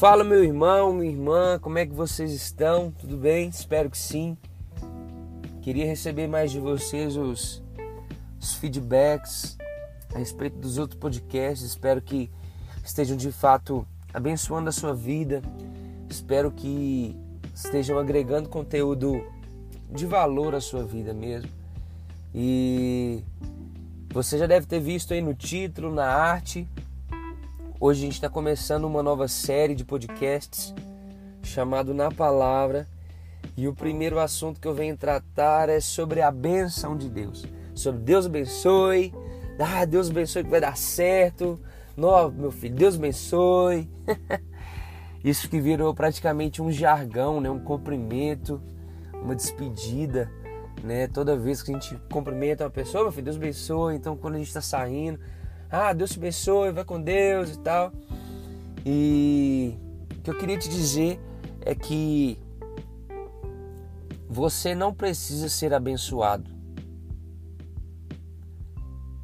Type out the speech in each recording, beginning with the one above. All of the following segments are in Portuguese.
Fala meu irmão, minha irmã, como é que vocês estão? Tudo bem? Espero que sim. Queria receber mais de vocês os, os feedbacks a respeito dos outros podcasts. Espero que estejam de fato abençoando a sua vida. Espero que estejam agregando conteúdo de valor à sua vida mesmo. E você já deve ter visto aí no título, na arte. Hoje a gente está começando uma nova série de podcasts chamado Na Palavra. E o primeiro assunto que eu venho tratar é sobre a benção de Deus. Sobre Deus abençoe. Ah, Deus abençoe que vai dar certo. Meu filho, Deus abençoe. Isso que virou praticamente um jargão, né? um cumprimento, uma despedida né? Toda vez que a gente cumprimenta uma pessoa, meu filho, Deus abençoe. Então, quando a gente está saindo, ah, Deus te abençoe, vai com Deus e tal. E o que eu queria te dizer é que você não precisa ser abençoado.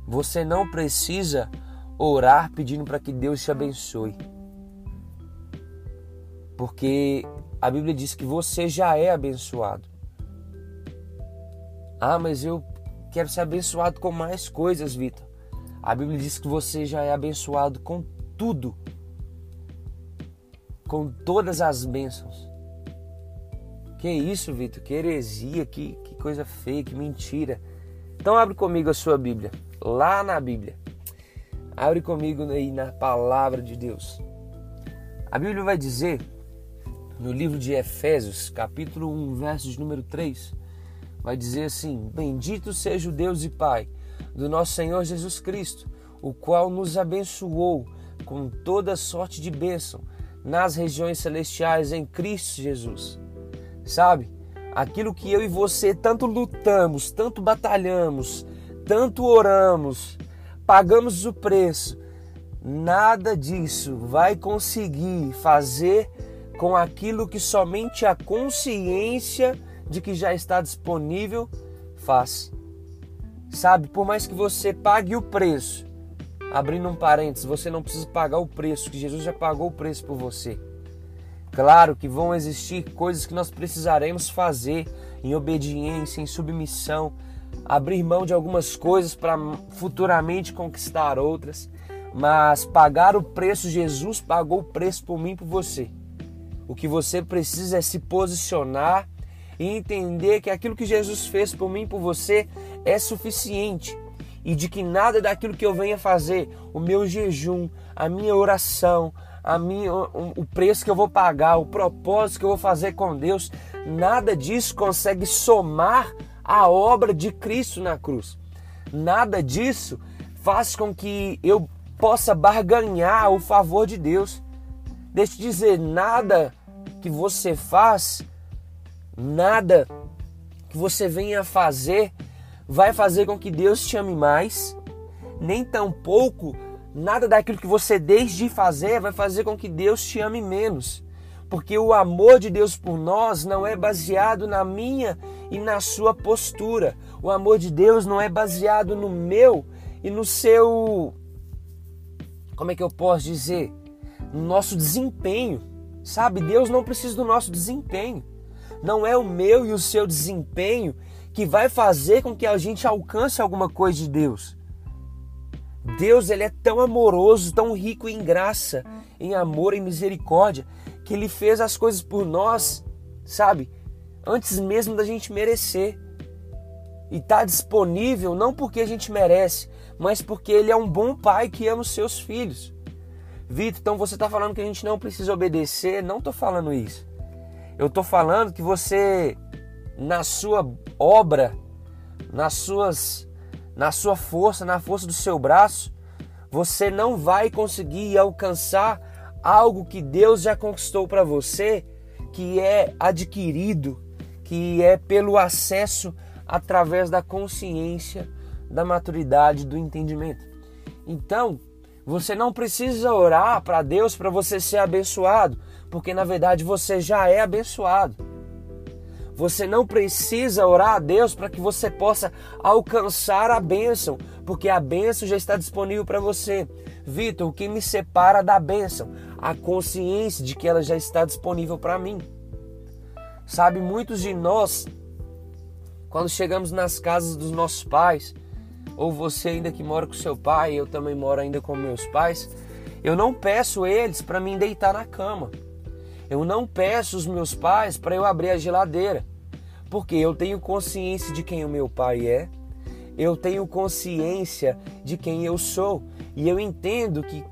Você não precisa orar pedindo para que Deus te abençoe. Porque a Bíblia diz que você já é abençoado. Ah, mas eu quero ser abençoado com mais coisas, Vitor. A Bíblia diz que você já é abençoado com tudo. Com todas as bênçãos. Que isso, Vitor? Que heresia, que, que coisa feia, que mentira. Então abre comigo a sua Bíblia, lá na Bíblia. Abre comigo aí na palavra de Deus. A Bíblia vai dizer, no livro de Efésios, capítulo 1, versos número 3, vai dizer assim: Bendito seja o Deus e Pai do nosso Senhor Jesus Cristo, o qual nos abençoou com toda sorte de bênção nas regiões celestiais em Cristo Jesus. Sabe? Aquilo que eu e você tanto lutamos, tanto batalhamos, tanto oramos, pagamos o preço, nada disso vai conseguir fazer com aquilo que somente a consciência de que já está disponível, faz. Sabe, por mais que você pague o preço, abrindo um parênteses, você não precisa pagar o preço, que Jesus já pagou o preço por você. Claro que vão existir coisas que nós precisaremos fazer em obediência, em submissão, abrir mão de algumas coisas para futuramente conquistar outras, mas pagar o preço, Jesus pagou o preço por mim e por você. O que você precisa é se posicionar e entender que aquilo que Jesus fez por mim e por você é suficiente e de que nada daquilo que eu venha fazer, o meu jejum, a minha oração, a minha, o preço que eu vou pagar, o propósito que eu vou fazer com Deus, nada disso consegue somar a obra de Cristo na cruz. Nada disso faz com que eu possa barganhar o favor de Deus. Deixa eu dizer, nada que você faz Nada que você venha fazer vai fazer com que Deus te ame mais, nem tampouco nada daquilo que você deixe de fazer vai fazer com que Deus te ame menos. Porque o amor de Deus por nós não é baseado na minha e na sua postura. O amor de Deus não é baseado no meu e no seu. Como é que eu posso dizer? No nosso desempenho. Sabe? Deus não precisa do nosso desempenho. Não é o meu e o seu desempenho que vai fazer com que a gente alcance alguma coisa de Deus. Deus ele é tão amoroso, tão rico em graça, em amor e misericórdia, que ele fez as coisas por nós, sabe? Antes mesmo da gente merecer. E está disponível não porque a gente merece, mas porque ele é um bom pai que ama os seus filhos. Vitor, então você está falando que a gente não precisa obedecer? Não estou falando isso. Eu estou falando que você, na sua obra, nas suas, na sua força, na força do seu braço, você não vai conseguir alcançar algo que Deus já conquistou para você, que é adquirido, que é pelo acesso através da consciência, da maturidade, do entendimento. Então, você não precisa orar para Deus para você ser abençoado porque na verdade você já é abençoado. Você não precisa orar a Deus para que você possa alcançar a bênção, porque a bênção já está disponível para você. Vitor, o que me separa da bênção? a consciência de que ela já está disponível para mim. Sabe, muitos de nós, quando chegamos nas casas dos nossos pais, ou você ainda que mora com seu pai, eu também moro ainda com meus pais, eu não peço eles para me deitar na cama. Eu não peço os meus pais para eu abrir a geladeira, porque eu tenho consciência de quem o meu pai é, eu tenho consciência de quem eu sou e eu entendo que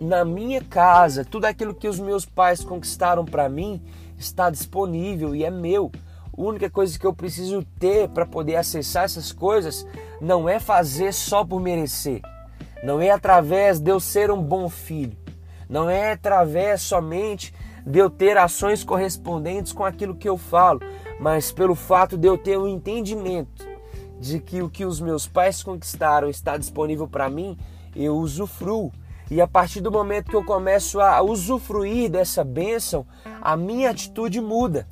na minha casa, tudo aquilo que os meus pais conquistaram para mim está disponível e é meu. A única coisa que eu preciso ter para poder acessar essas coisas não é fazer só por merecer. Não é através de eu ser um bom filho. Não é através somente de eu ter ações correspondentes com aquilo que eu falo, mas pelo fato de eu ter o um entendimento de que o que os meus pais conquistaram está disponível para mim, eu usufruo. E a partir do momento que eu começo a usufruir dessa bênção, a minha atitude muda,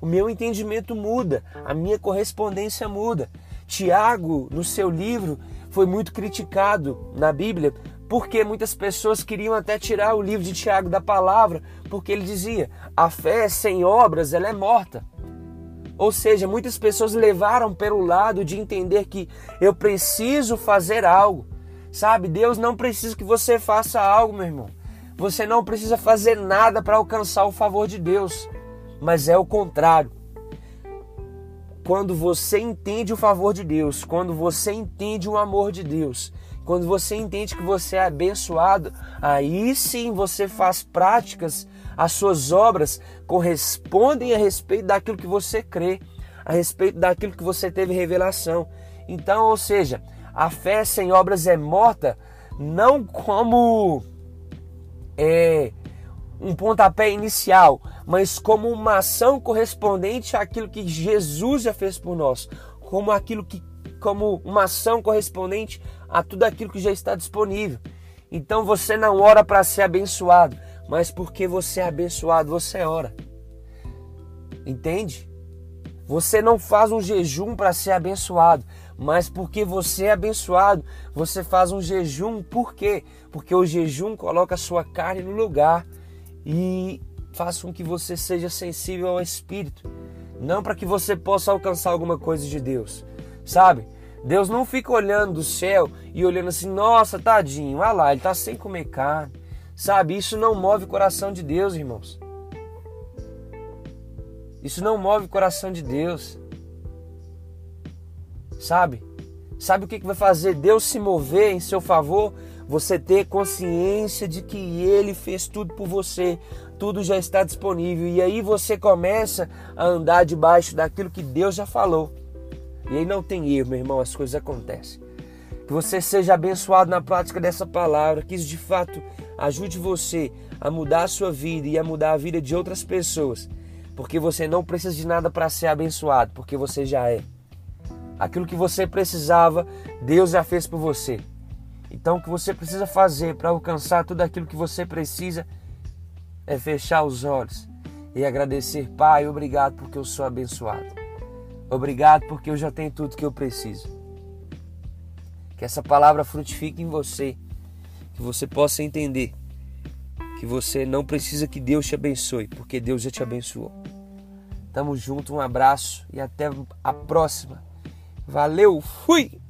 o meu entendimento muda, a minha correspondência muda. Tiago, no seu livro, foi muito criticado na Bíblia porque muitas pessoas queriam até tirar o livro de Tiago da palavra, porque ele dizia: a fé sem obras ela é morta. Ou seja, muitas pessoas levaram pelo lado de entender que eu preciso fazer algo. Sabe, Deus não precisa que você faça algo, meu irmão. Você não precisa fazer nada para alcançar o favor de Deus, mas é o contrário. Quando você entende o favor de Deus, quando você entende o amor de Deus, quando você entende que você é abençoado, aí sim você faz práticas, as suas obras correspondem a respeito daquilo que você crê, a respeito daquilo que você teve revelação. Então, ou seja, a fé sem obras é morta, não como é, um pontapé inicial, mas como uma ação correspondente àquilo que Jesus já fez por nós, como aquilo que como uma ação correspondente a tudo aquilo que já está disponível. Então você não ora para ser abençoado, mas porque você é abençoado, você ora. Entende? Você não faz um jejum para ser abençoado, mas porque você é abençoado, você faz um jejum. Por quê? Porque o jejum coloca a sua carne no lugar e faz com que você seja sensível ao Espírito. Não para que você possa alcançar alguma coisa de Deus, sabe? Deus não fica olhando do céu e olhando assim, nossa, tadinho, olha lá, ele está sem comer carne. Sabe, isso não move o coração de Deus, irmãos. Isso não move o coração de Deus. Sabe? Sabe o que vai fazer Deus se mover em seu favor? Você ter consciência de que Ele fez tudo por você, tudo já está disponível, e aí você começa a andar debaixo daquilo que Deus já falou. E aí não tem erro, meu irmão, as coisas acontecem. Que você seja abençoado na prática dessa palavra, que isso de fato ajude você a mudar a sua vida e a mudar a vida de outras pessoas, porque você não precisa de nada para ser abençoado, porque você já é. Aquilo que você precisava, Deus já fez por você. Então, o que você precisa fazer para alcançar tudo aquilo que você precisa é fechar os olhos e agradecer, Pai, obrigado porque eu sou abençoado. Obrigado porque eu já tenho tudo que eu preciso. Que essa palavra frutifique em você, que você possa entender que você não precisa que Deus te abençoe, porque Deus já te abençoou. Tamo junto, um abraço e até a próxima. Valeu, fui!